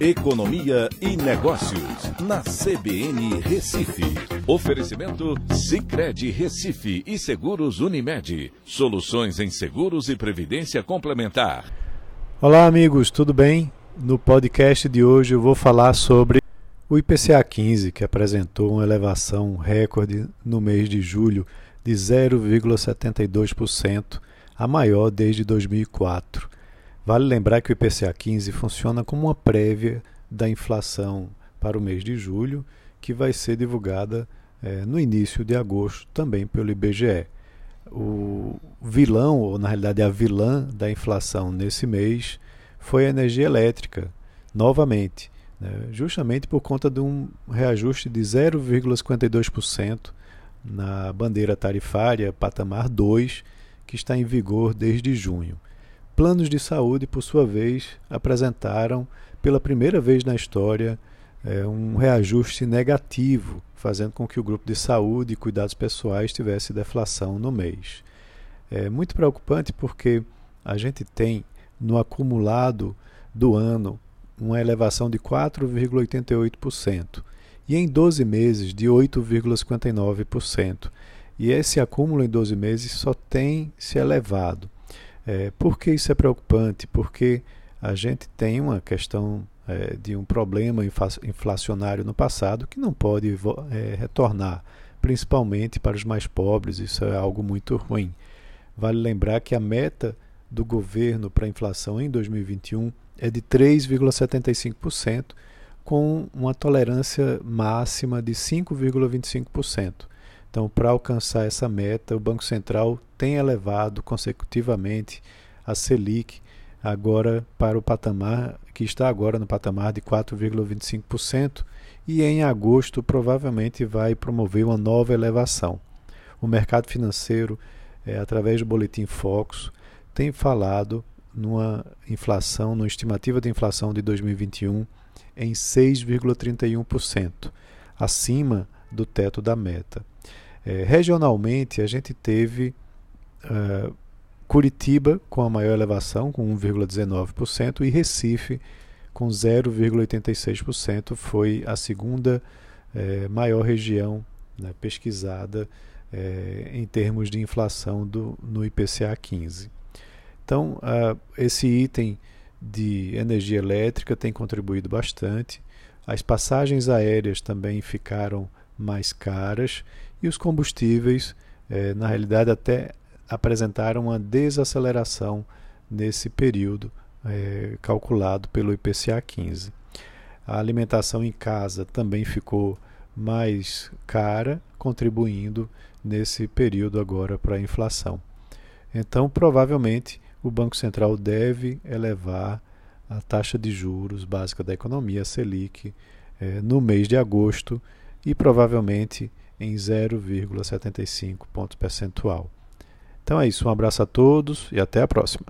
Economia e Negócios, na CBN Recife. Oferecimento Cicred Recife e Seguros Unimed. Soluções em seguros e previdência complementar. Olá, amigos, tudo bem? No podcast de hoje eu vou falar sobre o IPCA 15, que apresentou uma elevação recorde no mês de julho de 0,72%, a maior desde 2004. Vale lembrar que o IPCA 15 funciona como uma prévia da inflação para o mês de julho, que vai ser divulgada é, no início de agosto também pelo IBGE. O vilão, ou na realidade a vilã da inflação nesse mês, foi a energia elétrica, novamente, né, justamente por conta de um reajuste de 0,52% na bandeira tarifária patamar 2, que está em vigor desde junho planos de saúde, por sua vez, apresentaram pela primeira vez na história é, um reajuste negativo, fazendo com que o grupo de saúde e cuidados pessoais tivesse deflação no mês. É muito preocupante porque a gente tem no acumulado do ano uma elevação de 4,88% e em 12 meses de 8,59%. E esse acúmulo em 12 meses só tem se elevado. É, por que isso é preocupante? Porque a gente tem uma questão é, de um problema inflacionário no passado que não pode é, retornar, principalmente para os mais pobres, isso é algo muito ruim. Vale lembrar que a meta do governo para a inflação em 2021 é de 3,75%, com uma tolerância máxima de 5,25%. Então, para alcançar essa meta, o Banco Central tem elevado consecutivamente a Selic agora para o patamar que está agora no patamar de 4,25% e em agosto provavelmente vai promover uma nova elevação. O mercado financeiro, é, através do boletim Focus, tem falado numa inflação, numa estimativa de inflação de 2021 em 6,31%, acima do teto da meta. É, regionalmente, a gente teve uh, Curitiba com a maior elevação, com 1,19%, e Recife com 0,86%, foi a segunda é, maior região né, pesquisada é, em termos de inflação do, no IPCA 15. Então, esse item de energia elétrica tem contribuído bastante. As passagens aéreas também ficaram mais caras e os combustíveis, eh, na realidade, até apresentaram uma desaceleração nesse período eh, calculado pelo IPCA 15. A alimentação em casa também ficou mais cara, contribuindo nesse período agora para a inflação. Então, provavelmente, o Banco Central deve elevar a taxa de juros básica da economia, a Selic, eh, no mês de agosto e provavelmente em 0,75 ponto percentual. Então é isso, um abraço a todos e até a próxima.